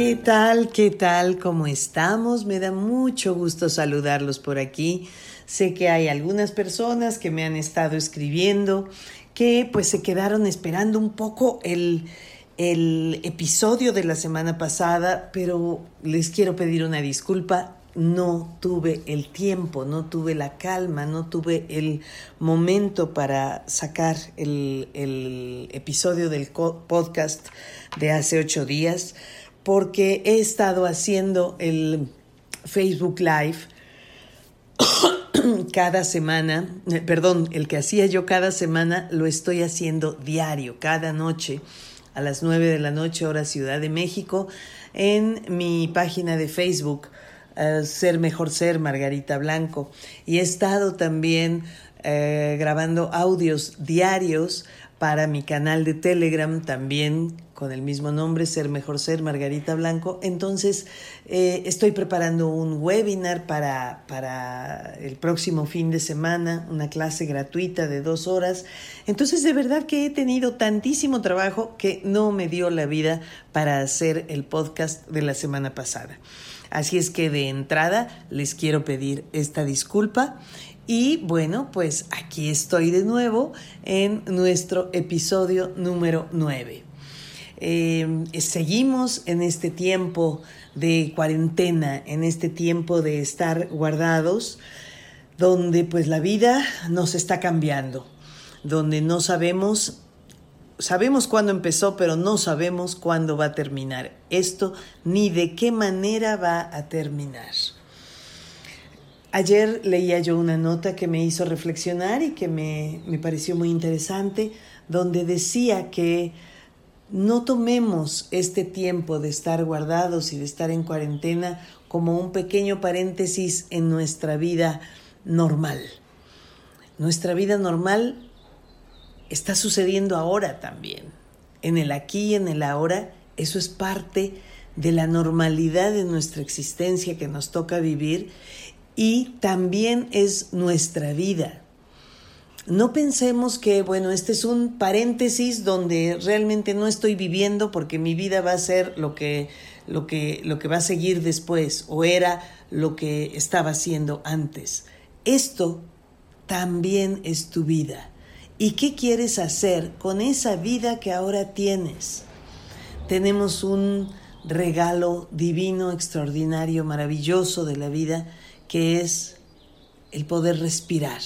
¿Qué tal? ¿Qué tal? ¿Cómo estamos? Me da mucho gusto saludarlos por aquí. Sé que hay algunas personas que me han estado escribiendo que pues se quedaron esperando un poco el, el episodio de la semana pasada, pero les quiero pedir una disculpa. No tuve el tiempo, no tuve la calma, no tuve el momento para sacar el, el episodio del podcast de hace ocho días porque he estado haciendo el Facebook Live cada semana, eh, perdón, el que hacía yo cada semana lo estoy haciendo diario, cada noche a las 9 de la noche hora Ciudad de México en mi página de Facebook eh, Ser Mejor Ser Margarita Blanco. Y he estado también eh, grabando audios diarios para mi canal de Telegram también con el mismo nombre, Ser Mejor Ser, Margarita Blanco. Entonces, eh, estoy preparando un webinar para, para el próximo fin de semana, una clase gratuita de dos horas. Entonces, de verdad que he tenido tantísimo trabajo que no me dio la vida para hacer el podcast de la semana pasada. Así es que de entrada les quiero pedir esta disculpa y bueno, pues aquí estoy de nuevo en nuestro episodio número 9. Eh, seguimos en este tiempo de cuarentena, en este tiempo de estar guardados, donde pues la vida nos está cambiando, donde no sabemos, sabemos cuándo empezó, pero no sabemos cuándo va a terminar esto, ni de qué manera va a terminar. Ayer leía yo una nota que me hizo reflexionar y que me, me pareció muy interesante, donde decía que no tomemos este tiempo de estar guardados y de estar en cuarentena como un pequeño paréntesis en nuestra vida normal. Nuestra vida normal está sucediendo ahora también. En el aquí y en el ahora, eso es parte de la normalidad de nuestra existencia que nos toca vivir y también es nuestra vida. No pensemos que, bueno, este es un paréntesis donde realmente no estoy viviendo porque mi vida va a ser lo que, lo que, lo que va a seguir después o era lo que estaba haciendo antes. Esto también es tu vida. ¿Y qué quieres hacer con esa vida que ahora tienes? Tenemos un regalo divino, extraordinario, maravilloso de la vida que es el poder respirar.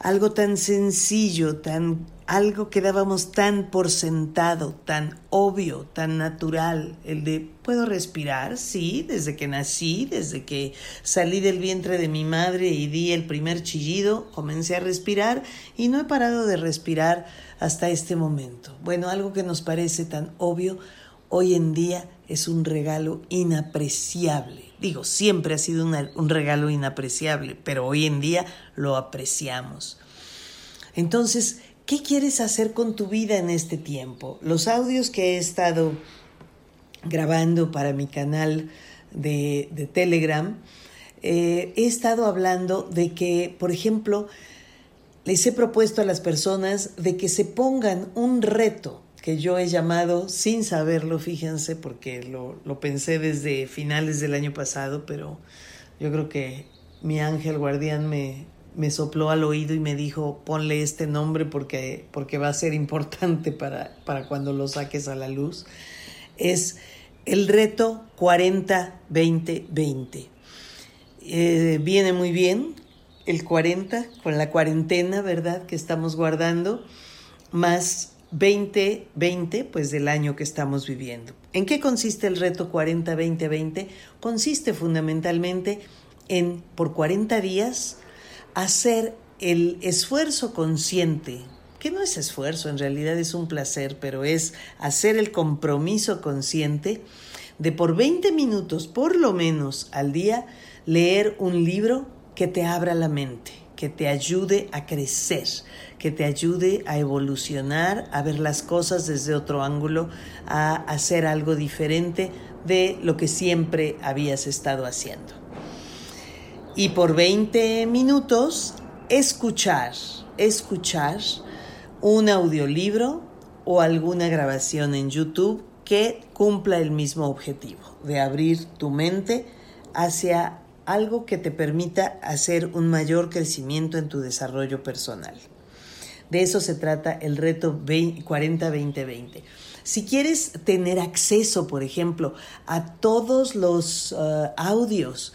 Algo tan sencillo, tan algo que dábamos tan por sentado, tan obvio, tan natural, el de puedo respirar, sí, desde que nací, desde que salí del vientre de mi madre y di el primer chillido, comencé a respirar y no he parado de respirar hasta este momento. Bueno, algo que nos parece tan obvio, hoy en día es un regalo inapreciable Digo, siempre ha sido un regalo inapreciable, pero hoy en día lo apreciamos. Entonces, ¿qué quieres hacer con tu vida en este tiempo? Los audios que he estado grabando para mi canal de, Telegram, eh, he estado hablando de que, por ejemplo, les he propuesto a las personas de que se pongan un reto yo he llamado, sin saberlo, fíjense, porque lo, lo, pensé desde finales del año pasado, pero yo creo que mi ángel guardián me, me sopló al oído y me dijo, ponle este nombre porque, porque va a ser importante para, para cuando lo saques a la luz, es el reto 40-20-20. Eh, viene muy bien el 40 con la cuarentena, ¿verdad? Que estamos guardando, más 2020, pues del año que estamos viviendo. ¿En qué consiste el reto 40-20-20? Consiste fundamentalmente en, por 40 días, hacer el esfuerzo consciente que no es esfuerzo, en realidad es un placer, pero es hacer el compromiso consciente de por 20 minutos, por lo menos al día, leer un libro que te abra la mente, que te ayude a crecer, que te ayude a evolucionar, a ver las cosas desde otro ángulo, a hacer algo diferente de lo que siempre habías estado haciendo. Y por 20 minutos, escuchar, escuchar un audiolibro o alguna grabación en YouTube que cumpla el mismo objetivo, de abrir tu mente hacia algo que te permita hacer un mayor crecimiento en tu desarrollo personal. De eso se trata el reto 40-2020. Si quieres tener acceso, por ejemplo, a todos los uh, audios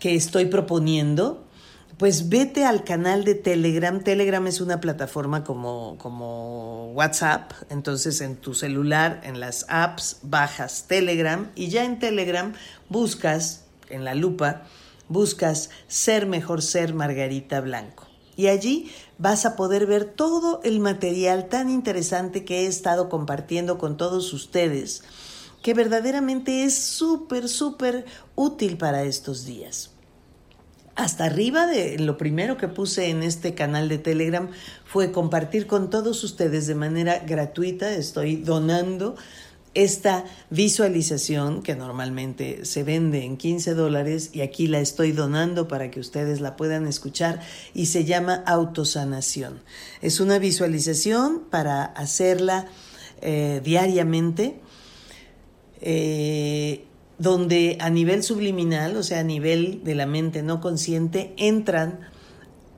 que estoy proponiendo, pues vete al canal de Telegram. Telegram es una plataforma como, como WhatsApp. Entonces en tu celular, en las apps, bajas Telegram y ya en Telegram buscas, en la lupa, buscas Ser Mejor Ser Margarita Blanco. Y allí vas a poder ver todo el material tan interesante que he estado compartiendo con todos ustedes, que verdaderamente es súper, súper útil para estos días hasta arriba de lo primero que puse en este canal de Telegram fue compartir con todos ustedes de manera gratuita. Estoy donando esta visualización que normalmente se vende en 15 dólares y aquí la estoy donando para que ustedes la puedan escuchar y se llama autosanación. Es una visualización para hacerla eh, diariamente. Eh, donde a nivel subliminal, o sea, a nivel de la mente no consciente, entran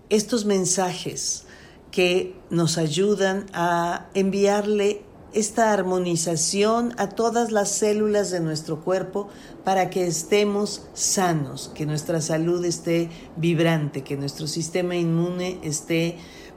estos mensajes que nos ayudan a enviarle esta armonización a todas las células de nuestro cuerpo para que estemos sanos, que nuestra salud esté vibrante, que nuestro sistema inmune esté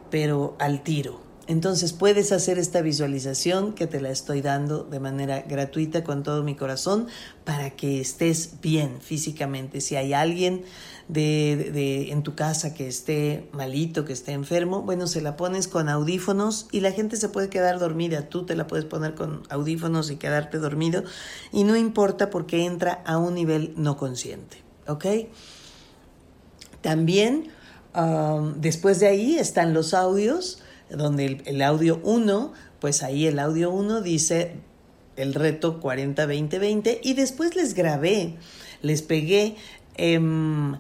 pero al tiro. Entonces puedes hacer esta visualización que te la estoy dando de manera gratuita con todo mi corazón para que estés bien físicamente. Si hay alguien de, en tu casa que esté malito, que esté enfermo, bueno, se la pones con audífonos y la gente se puede quedar dormida. Tú te la puedes poner con audífonos y quedarte dormido y no importa porque entra a un nivel no consciente. ¿Ok? También um, después de ahí están los audios donde el, audio 1, pues ahí el audio 1 dice el reto 40-20-20 y después les grabé, les pegué em,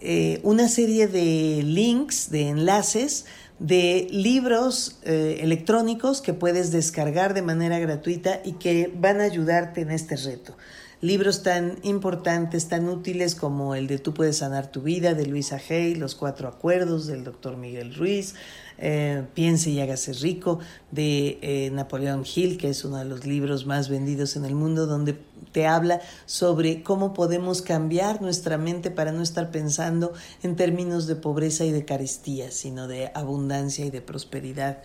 eh, una serie de links, de enlaces de libros eh, electrónicos que puedes descargar de manera gratuita y que van a ayudarte en este reto. Libros tan importantes, tan útiles como el de Tú puedes sanar tu vida de Luisa Hay, Los cuatro acuerdos del doctor Miguel Ruiz, eh, Piense y hágase rico de eh, Napoleón Hill, que es uno de los libros más vendidos en el mundo, donde te habla sobre cómo podemos cambiar nuestra mente para no estar pensando en términos de pobreza y de carestía, sino de abundancia y de prosperidad.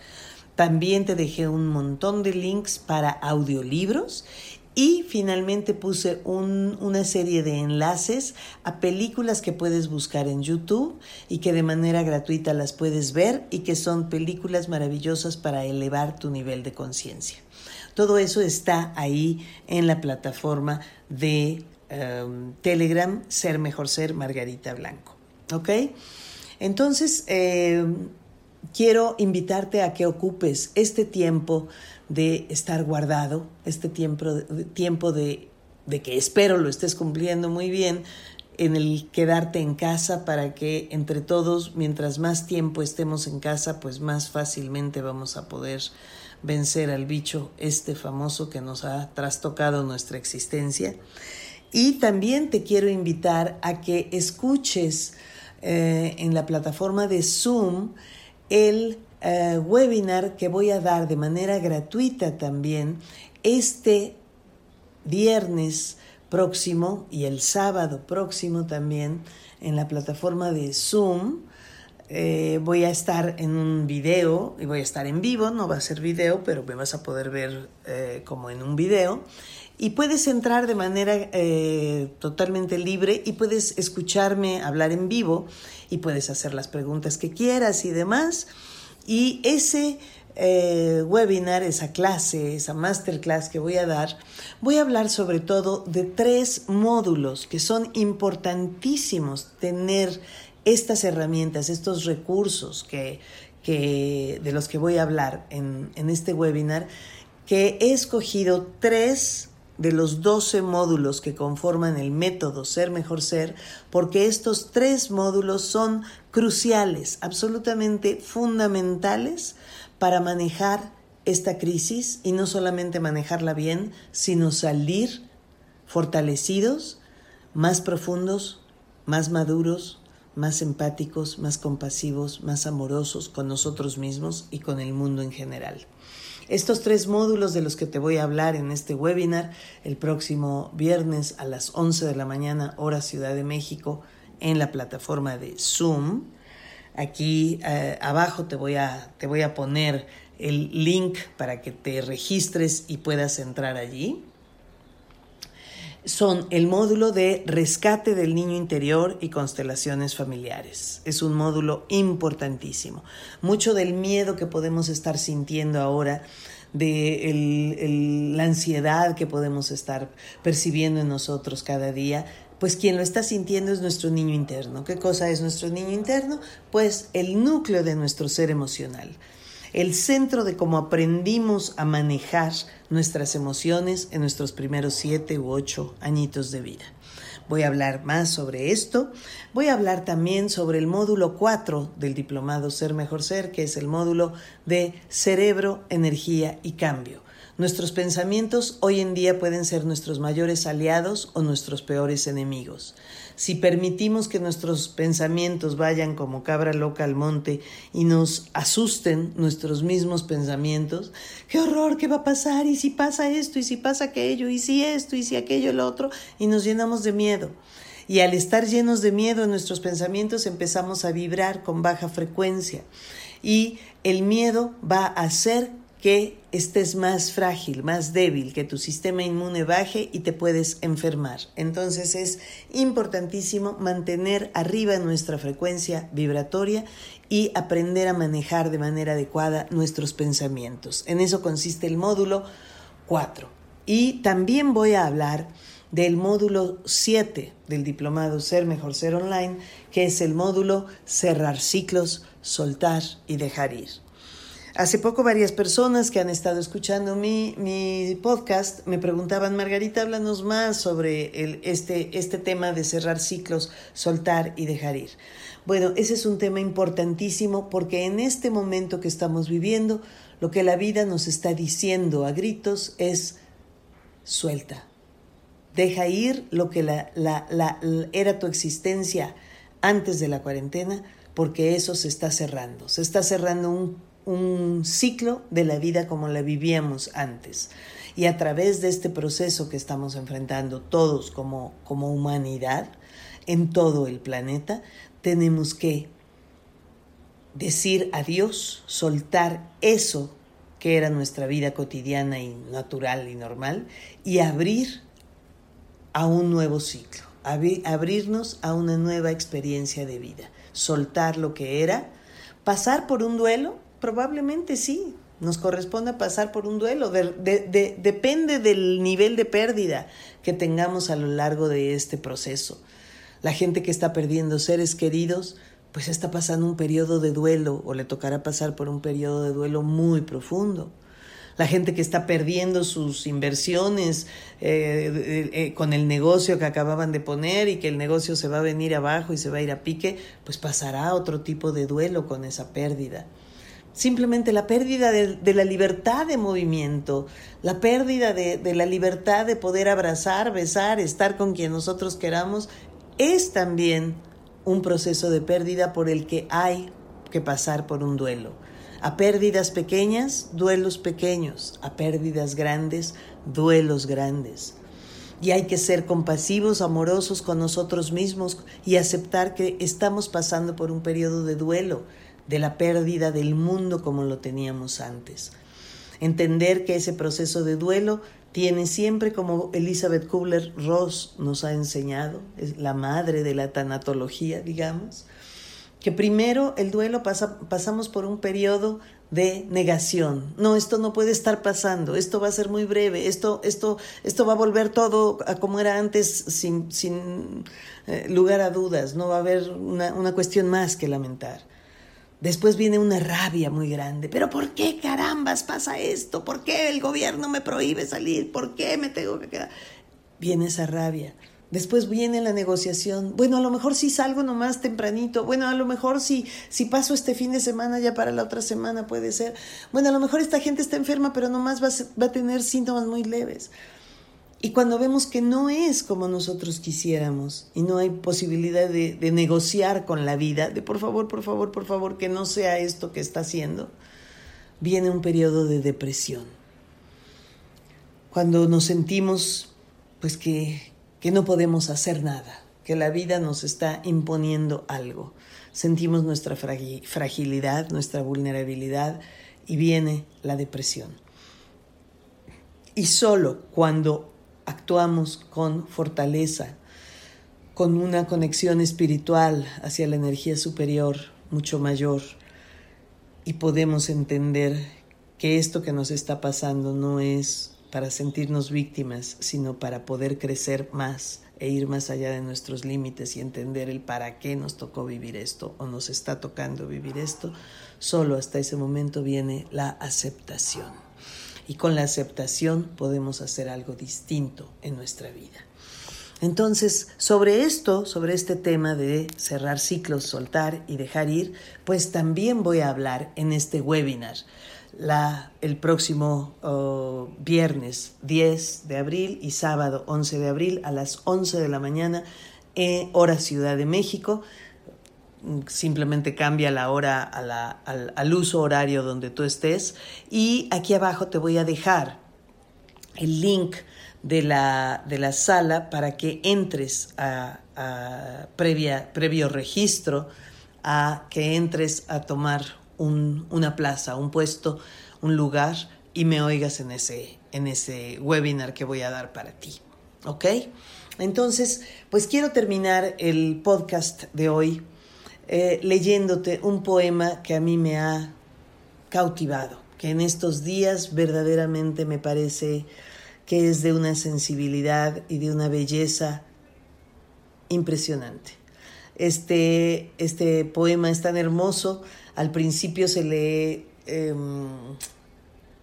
También te dejé un montón de links para audiolibros y finalmente puse una serie de enlaces a películas que puedes buscar en YouTube y que de manera gratuita las puedes ver y que son películas maravillosas para elevar tu nivel de conciencia. Todo eso está ahí en la plataforma de em, Telegram, Ser Mejor Ser Margarita Blanco. ¿Ok? Entonces, em, quiero invitarte a que ocupes este tiempo de estar guardado, este tiempo, tiempo de, de que espero lo estés cumpliendo muy bien, en el quedarte en casa para que entre todos, mientras más tiempo estemos en casa, pues más fácilmente vamos a poder vencer al bicho este famoso que nos ha trastocado nuestra existencia. Y también te quiero invitar a que escuches eh, en la plataforma de Zoom el eh, webinar que voy a dar de manera gratuita también este viernes próximo y el sábado próximo también en la plataforma de Zoom. Eh, voy a estar en un video y voy a estar en vivo, no va a ser video, pero me vas a poder ver eh, como en un video. Y puedes entrar de manera totalmente libre y puedes escucharme hablar en vivo y puedes hacer las preguntas que quieras y demás Y ese eh, webinar, esa clase, esa masterclass que voy a dar, voy a hablar sobre todo de tres módulos que son importantísimos tener estas herramientas, estos recursos que, de los que voy a hablar en, en este webinar, que he escogido tres de los 12 módulos que conforman el método Ser Mejor Ser, porque estos tres módulos son cruciales, absolutamente fundamentales para manejar esta crisis y no solamente manejarla bien, sino salir fortalecidos, más profundos, más maduros, más empáticos, más compasivos, más amorosos con nosotros mismos y con el mundo en general. Estos tres módulos de los que te voy a hablar en este webinar el próximo viernes a las 11 de la mañana, hora Ciudad de México, en la plataforma de Zoom, Aquí eh, abajo te voy, a, te voy a poner el link para que te registres y puedas entrar allí. Son el módulo de rescate del niño interior y constelaciones familiares. Es un módulo importantísimo. Mucho del miedo que podemos estar sintiendo ahora de la ansiedad que podemos estar percibiendo en nosotros cada día, pues quien lo está sintiendo es nuestro niño interno. ¿Qué cosa es nuestro niño interno? Pues el núcleo de nuestro ser emocional, el centro de cómo aprendimos a manejar nuestras emociones en nuestros primeros siete u ocho añitos de vida. Voy a hablar más sobre esto. Voy a hablar también sobre el módulo 4 del diplomado Ser Mejor Ser, que es el módulo de cerebro, energía y cambio. Nuestros pensamientos hoy en día pueden ser nuestros mayores aliados o nuestros peores enemigos. Si permitimos que nuestros pensamientos vayan como cabra loca al monte y nos asusten nuestros mismos pensamientos, qué horror, qué va a pasar, y si pasa esto, y si pasa aquello, y si esto, y si aquello, lo otro, y nos llenamos de miedo. Y al estar llenos de miedo en nuestros pensamientos empezamos a vibrar con baja frecuencia. Y el miedo va a hacer que estés más frágil, más débil, que tu sistema inmune baje y te puedes enfermar. Entonces es importantísimo mantener arriba nuestra frecuencia vibratoria y aprender a manejar de manera adecuada nuestros pensamientos. En eso consiste el módulo 4. Y también voy a hablar del módulo 7 del diplomado Ser Mejor Ser Online, que es el módulo Cerrar ciclos, soltar y dejar ir. Hace poco varias personas que han estado escuchando mi, mi podcast me preguntaban, Margarita, háblanos más sobre este, este tema de cerrar ciclos, soltar y dejar ir. Bueno, ese es un tema importantísimo porque en este momento que estamos viviendo, lo que la vida nos está diciendo a gritos es suelta. Deja ir lo que la, la, la, era tu existencia antes de la cuarentena, porque eso se está cerrando. Se está cerrando un un ciclo de la vida como la vivíamos antes. Y a través de este proceso que estamos enfrentando todos como, como humanidad en todo el planeta, tenemos que decir adiós, soltar eso que era nuestra vida cotidiana y natural y normal y abrir a un nuevo ciclo, abrirnos a una nueva experiencia de vida, soltar lo que era, pasar por un duelo, Probablemente sí, nos corresponde pasar por un duelo. depende del nivel de pérdida que tengamos a lo largo de este proceso. La gente que está perdiendo seres queridos, pues está pasando un periodo de duelo o le tocará pasar por un periodo de duelo muy profundo. La gente que está perdiendo sus inversiones eh, eh, con el negocio que acababan de poner y que el negocio se va a venir abajo y se va a ir a pique, pues pasará otro tipo de duelo con esa pérdida simplemente la pérdida de, la libertad de movimiento, la pérdida de, la libertad de poder abrazar, besar, estar con quien nosotros queramos, es también un proceso de pérdida por el que hay que pasar por un duelo. A pérdidas pequeñas, duelos pequeños. A pérdidas grandes, duelos grandes. Y hay que ser compasivos, amorosos con nosotros mismos y aceptar que estamos pasando por un periodo de duelo de la pérdida del mundo como lo teníamos antes. Entender que ese proceso de duelo tiene siempre, como Elizabeth Kubler-Ross nos ha enseñado, es la madre de la tanatología, digamos, que primero el duelo pasa, pasamos por un periodo de negación. No, esto no puede estar pasando, esto va a ser muy breve, esto, esto, esto va a volver todo a como era antes sin, sin eh, lugar a dudas, no va a haber una, una cuestión más que lamentar. Después viene una rabia muy grande. ¿Pero por qué carambas pasa esto? ¿Por qué el gobierno me prohíbe salir? ¿Por qué me tengo que quedar? Viene esa rabia. Después viene la negociación. Bueno, a lo mejor si salgo nomás tempranito. Bueno, a lo mejor si, si paso este fin de semana ya para la otra semana puede ser. Bueno, a lo mejor esta gente está enferma, pero nomás va a, va a tener síntomas muy leves. Y cuando vemos que no es como nosotros quisiéramos y no hay posibilidad de, negociar con la vida, de por favor, por favor, por favor, que no sea esto que está haciendo, viene un periodo de depresión. Cuando nos sentimos pues que, que no podemos hacer nada, que la vida nos está imponiendo algo. Sentimos nuestra fragilidad, nuestra vulnerabilidad y viene la depresión. Y solo cuando actuamos con fortaleza, con una conexión espiritual hacia la energía superior mucho mayor y podemos entender que esto que nos está pasando no es para sentirnos víctimas, sino para poder crecer más e ir más allá de nuestros límites y entender el para qué nos tocó vivir esto o nos está tocando vivir esto, solo hasta ese momento viene la aceptación. Y con la aceptación podemos hacer algo distinto en nuestra vida. Entonces, sobre esto, sobre este tema de cerrar ciclos, soltar y dejar ir, pues también voy a hablar en este webinar la, el próximo oh, viernes 10 de abril y sábado 11 de abril a las 11 de la mañana, en hora Ciudad de México. Simplemente cambia la hora al, al uso horario donde tú estés. Y aquí abajo te voy a dejar el link de la, de la sala para que entres a, a previa, previo registro, a que entres a tomar un, una plaza, un puesto, un lugar y me oigas en ese, en ese webinar que voy a dar para ti. ¿Ok? Entonces, pues quiero terminar el podcast de hoy eh, leyéndote un poema que a mí me ha cautivado, que en estos días verdaderamente me parece que es de una sensibilidad y de una belleza impresionante. Este, este poema es tan hermoso al principio se le, em,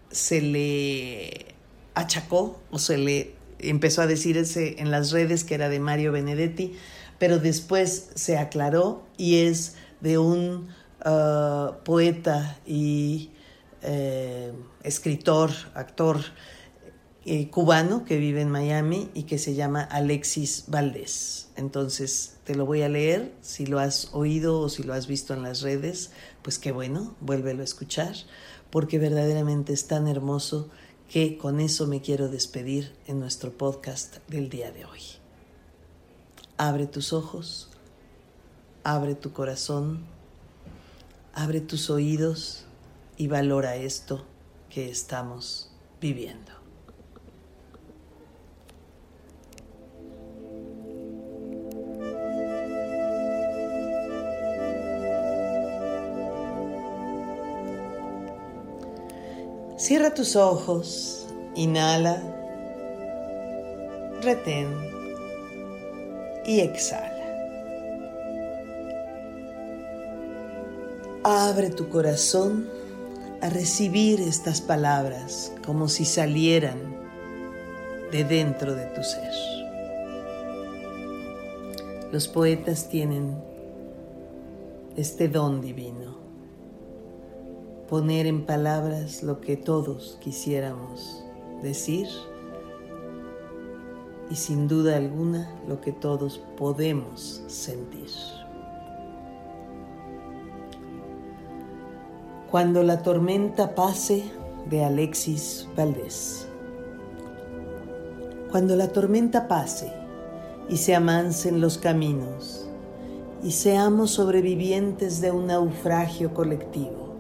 se le achacó o se le empezó a decirse en las redes que era de Mario Benedetti, pero después se aclaró y es de un uh, poeta y eh, escritor, actor eh, cubano que vive en Miami y que se llama Alexis Valdés. Entonces te lo voy a leer, si lo has oído o si lo has visto en las redes, pues qué bueno, vuélvelo a escuchar, porque verdaderamente es tan hermoso que con eso me quiero despedir en nuestro podcast del día de hoy. Abre tus ojos, abre tu corazón, abre tus oídos y valora esto que estamos viviendo. Cierra tus ojos, inhala, retén y exhala. Abre tu corazón a recibir estas palabras como si salieran de dentro de tu ser. Los poetas tienen este don divino poner en palabras lo que todos quisiéramos decir y sin duda alguna lo que todos podemos sentir. Cuando la tormenta pase de Alexis Valdés. Cuando la tormenta pase y se amansen los caminos y seamos sobrevivientes de un naufragio colectivo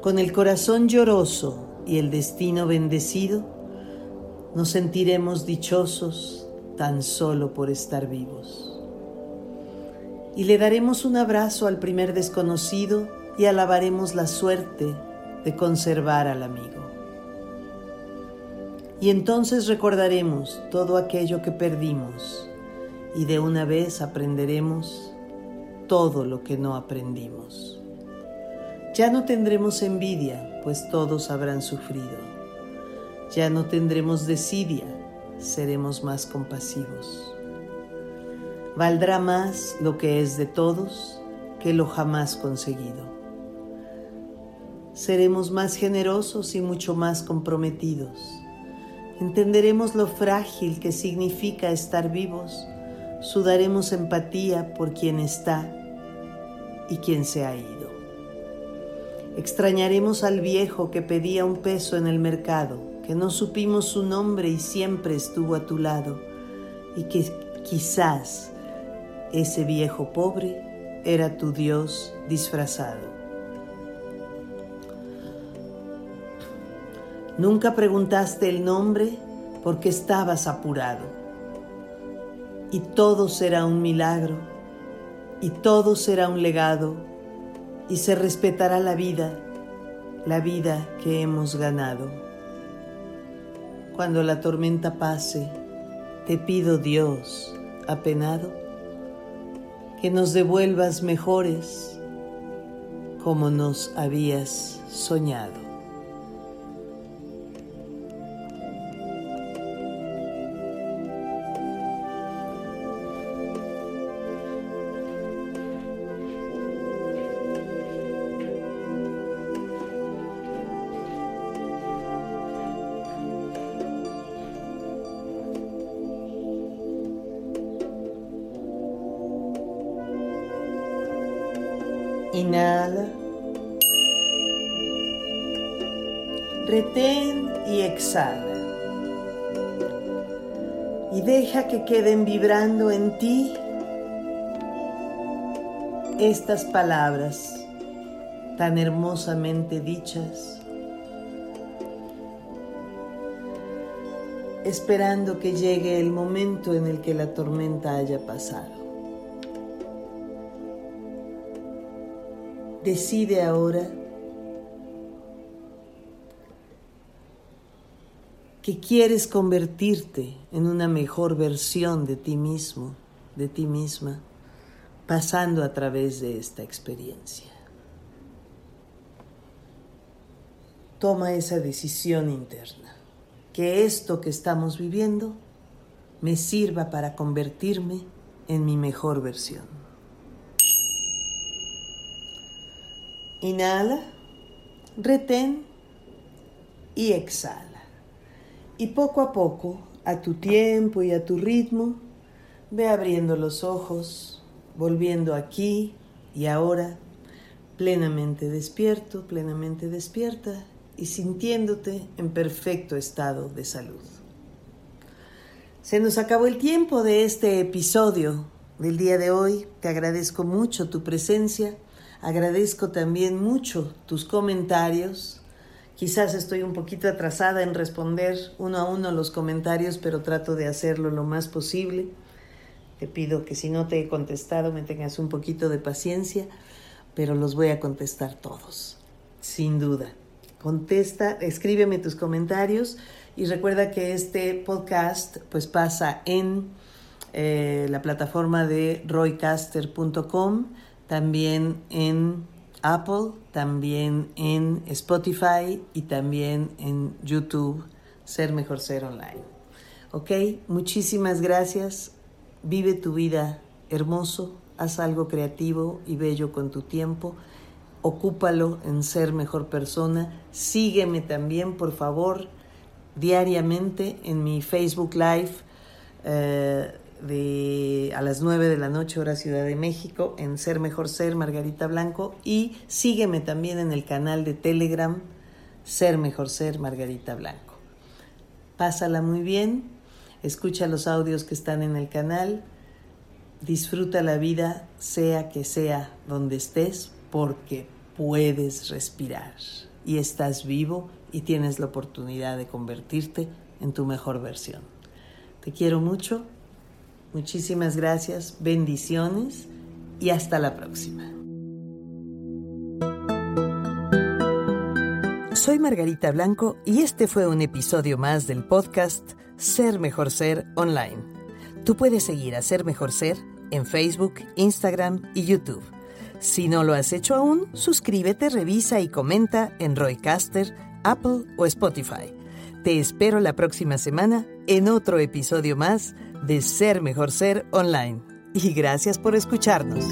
con el corazón lloroso y el destino bendecido, nos sentiremos dichosos tan solo por estar vivos. y le daremos un abrazo al primer desconocido y alabaremos la suerte de conservar al amigo. Y entonces recordaremos todo aquello que perdimos y de una vez aprenderemos todo lo que no aprendimos. Ya no tendremos envidia, pues todos habrán sufrido. Ya no tendremos desidia, seremos más compasivos. Valdrá más lo que es de todos que lo jamás conseguido. Seremos más generosos y mucho más comprometidos. Entenderemos lo frágil que significa estar vivos sudaremos empatía por quien está y quien se ha ido. Extrañaremos al viejo que pedía un peso en el mercado, que no supimos su nombre y siempre estuvo a tu lado, y que quizás ese viejo pobre era tu Dios disfrazado. Nunca preguntaste el nombre porque estabas apurado y todo será un milagro, y todo será un legado, y se respetará la vida, la vida que hemos ganado. Cuando la tormenta pase, te pido Dios, apenado, que nos devuelvas mejores como nos habías soñado. Retén y exhala. Y deja que queden vibrando en ti estas palabras tan hermosamente dichas, esperando que llegue el momento en el que la tormenta haya pasado. Decide ahora que quieres convertirte en una mejor versión de ti mismo, de ti misma, pasando a través de esta experiencia. Toma esa decisión interna, que esto que estamos viviendo me sirva para convertirme en mi mejor versión. Inhala, retén y exhala. Y poco a poco, a tu tiempo y a tu ritmo, ve abriendo los ojos, volviendo aquí y ahora, plenamente despierto, plenamente despierta y sintiéndote en perfecto estado de salud. Se nos acabó el tiempo de este episodio del día de hoy. Te agradezco mucho tu presencia Agradezco también mucho tus comentarios. Quizás estoy un poquito atrasada en responder uno a uno los comentarios, pero trato de hacerlo lo más posible. Te pido que si no te he contestado me tengas un poquito de paciencia, pero los voy a contestar todos, sin duda. Contesta, escríbeme tus comentarios y recuerda que este podcast pues pasa en eh, la plataforma de roycaster.com también en Apple, también en Spotify y también en YouTube, Ser Mejor Ser Online. ¿Ok? Muchísimas gracias. Vive tu vida hermoso, haz algo creativo y bello con tu tiempo. Ocúpalo en ser mejor persona. Sígueme también, por favor, diariamente en mi Facebook Live. Eh, de a las 9 de la noche hora Ciudad de México en Ser Mejor Ser Margarita Blanco y sígueme también en el canal de Telegram Ser Mejor Ser Margarita Blanco. Pásala muy bien, escucha los audios que están en el canal, disfruta la vida sea que sea donde estés porque puedes respirar y estás vivo y tienes la oportunidad de convertirte en tu mejor versión. Te quiero mucho Muchísimas gracias, bendiciones y hasta la próxima. Soy Margarita Blanco y este fue un episodio más del podcast Ser Mejor Ser Online. Tú puedes seguir a Ser Mejor Ser en Facebook, Instagram y YouTube. Si no lo has hecho aún, suscríbete, revisa y comenta en Roycaster, Apple o Spotify. Te espero la próxima semana en otro episodio más de Ser Mejor Ser Online. Y gracias por escucharnos.